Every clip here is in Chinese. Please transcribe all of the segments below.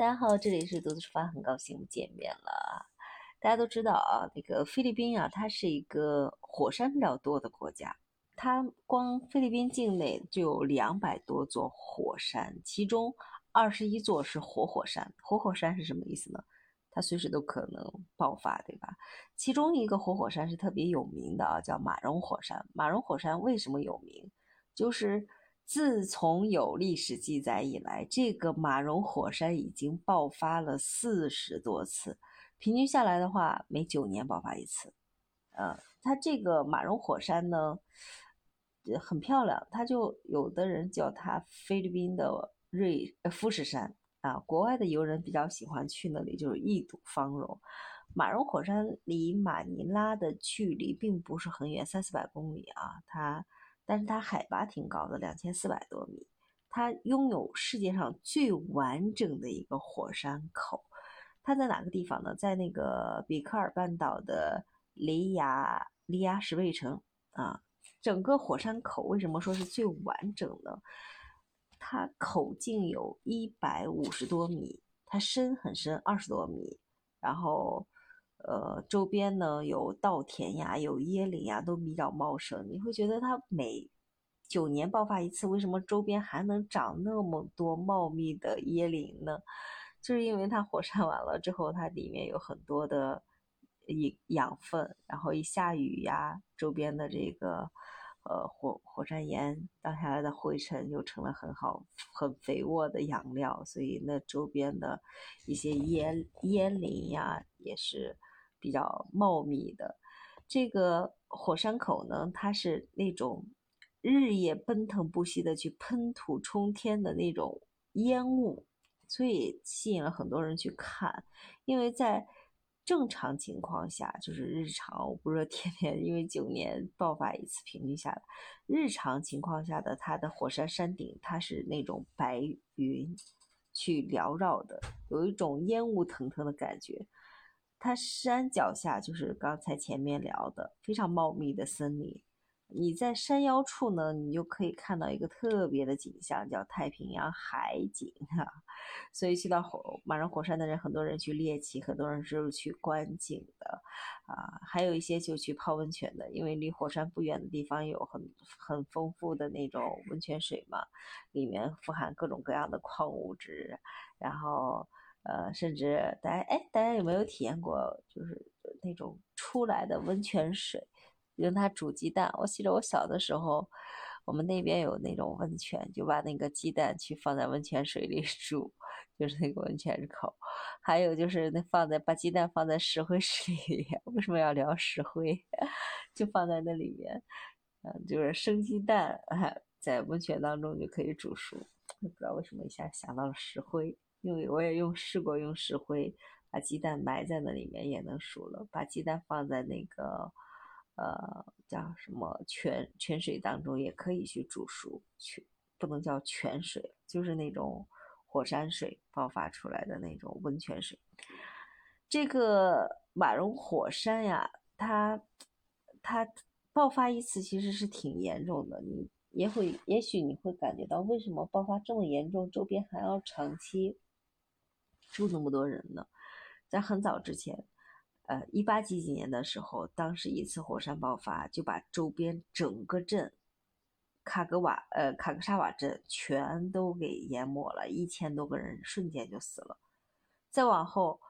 大家好，这里是独自出发，很高兴见面了。大家都知道啊，那个菲律宾啊，它是一个火山比较多的国家，它光菲律宾境内就有两百多座火山，其中二十一座是活火山。活火山是什么意思呢？它随时都可能爆发，对吧？其中一个活火山是特别有名的啊，叫马荣火山。马荣火山为什么有名？就是自从有历史记载以来，这个马荣火山已经爆发了四十多次，平均下来的话，每九年爆发一次。呃，它这个马荣火山呢，很漂亮，它就有的人叫它菲律宾的瑞呃富士山。啊，国外的游人比较喜欢去那里，就是一睹芳容。马荣火山离马尼拉的距离并不是很远，三四百公里啊。它，但是它海拔挺高的，两千四百多米。它拥有世界上最完整的一个火山口。它在哪个地方呢？在那个比克尔半岛的雷亚利亚什卫城啊。整个火山口为什么说是最完整呢？它口径有一百五十多米，它深很深，二十多米。然后，呃，周边呢有稻田呀，有椰林呀，都比较茂盛。你会觉得它每九年爆发一次，为什么周边还能长那么多茂密的椰林呢？就是因为它火山完了之后，它里面有很多的养养分，然后一下雨呀，周边的这个。呃，火火山岩荡下来的灰尘又成了很好、很肥沃的养料，所以那周边的一些椰椰林呀也是比较茂密的。这个火山口呢，它是那种日夜奔腾不息的去喷吐冲天的那种烟雾，所以吸引了很多人去看，因为在。正常情况下，就是日常，我不是说天天，因为九年爆发一次，平均下来，日常情况下的它的火山山顶，它是那种白云去缭绕的，有一种烟雾腾腾的感觉。它山脚下就是刚才前面聊的非常茂密的森林。你在山腰处呢，你就可以看到一个特别的景象，叫太平洋海景啊。所以去到火马上火山的人，很多人去猎奇，很多人是去观景的啊。还有一些就去泡温泉的，因为离火山不远的地方有很很丰富的那种温泉水嘛，里面富含各种各样的矿物质。然后呃，甚至大家哎，大家有没有体验过，就是那种出来的温泉水？用它煮鸡蛋，我记得我小的时候，我们那边有那种温泉，就把那个鸡蛋去放在温泉水里 煮，就是那个温泉口。还有就是那放在把鸡蛋放在石灰石里，为什么要聊石灰？就放在那里面，嗯，就是生鸡蛋，在温泉当中就可以煮熟。不知道为什么一下想到了石灰，因为我也用试过用石灰把鸡蛋埋在那里面也能熟了，把鸡蛋放在那个。呃，叫什么泉泉水当中也可以去煮熟，泉不能叫泉水，就是那种火山水爆发出来的那种温泉水。这个马荣火山呀，它它爆发一次其实是挺严重的，你也会也许你会感觉到为什么爆发这么严重，周边还要长期住那么多人呢？在很早之前。呃，一八几几年的时候，当时一次火山爆发，就把周边整个镇卡格瓦呃卡格沙瓦镇全都给淹没了，一千多个人瞬间就死了。再往后，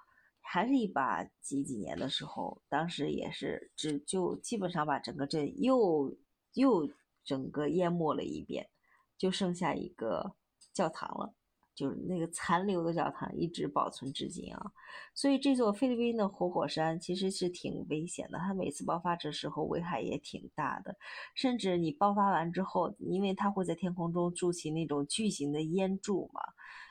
还是一八几几年的时候，当时也是只就基本上把整个镇又又整个淹没了一遍，就剩下一个教堂了。就是那个残留的教堂一直保存至今啊，所以这座菲律宾的活火山其实是挺危险的，它每次爆发的时候危害也挺大的，甚至你爆发完之后，因为它会在天空中筑起那种巨型的烟柱嘛，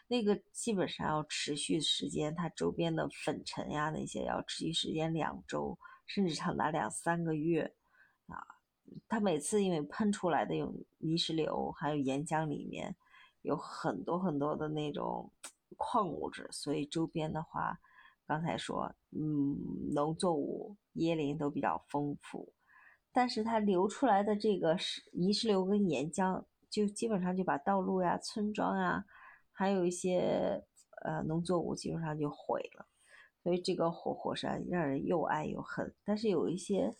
那个基本上要持续时间，它周边的粉尘呀那些要持续时间两周，甚至长达两三个月啊，它每次因为喷出来的有泥石流还有岩浆里面。有很多很多的那种矿物质，所以周边的话，刚才说，嗯，农作物、椰林都比较丰富，但是它流出来的这个石泥石流跟岩浆，就基本上就把道路呀、村庄啊，还有一些呃农作物基本上就毁了。所以这个火火山让人又爱又恨。但是有一些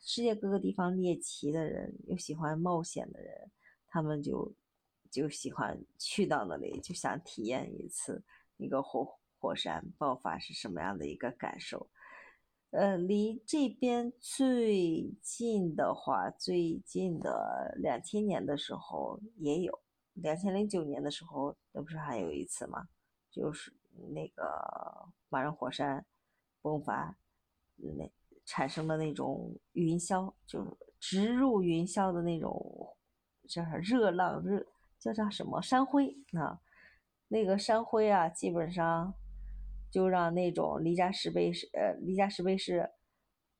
世界各个地方猎奇的人，又喜欢冒险的人，他们就就喜欢去到那里，就想体验一次那个火火山爆发是什么样的一个感受。呃，离这边最近的话，最近的两千年的时候也有，两千零九年的时候，那不是还有一次吗？就是那个马仁火山迸发，那产生的那种云霄，就直入云霄的那种叫啥热浪热叫叫什么山灰啊？那个山灰啊，基本上。就让那种离家石碑是呃离家石碑是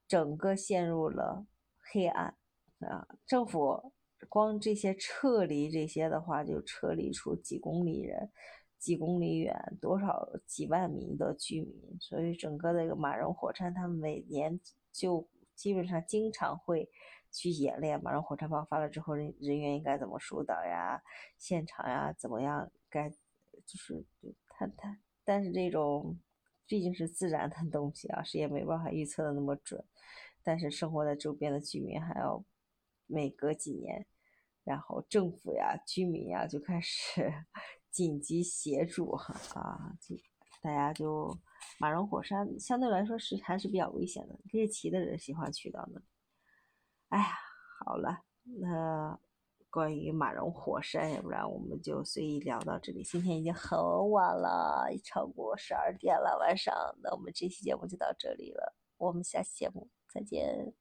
整个陷入了黑暗啊！政府光这些撤离这些的话，就撤离出几公里人，几公里远多少几万名的居民，所以整个那个马仁火山，他们每年就基本上经常会去演练马仁火山爆发了之后人人员应该怎么疏导呀，现场呀怎么样该就是他他。但是这种毕竟是自然的东西啊，谁也没办法预测的那么准。但是生活在周边的居民还要每隔几年，然后政府呀、居民呀就开始 紧急协助啊，就大家就马荣火山相对来说是还是比较危险的，猎奇的人喜欢去到那。哎呀，好了，那。关于马龙火山，要不然我们就随意聊到这里。今天已经很晚了，超过十二点了晚上。那我们这期节目就到这里了，我们下期节目再见。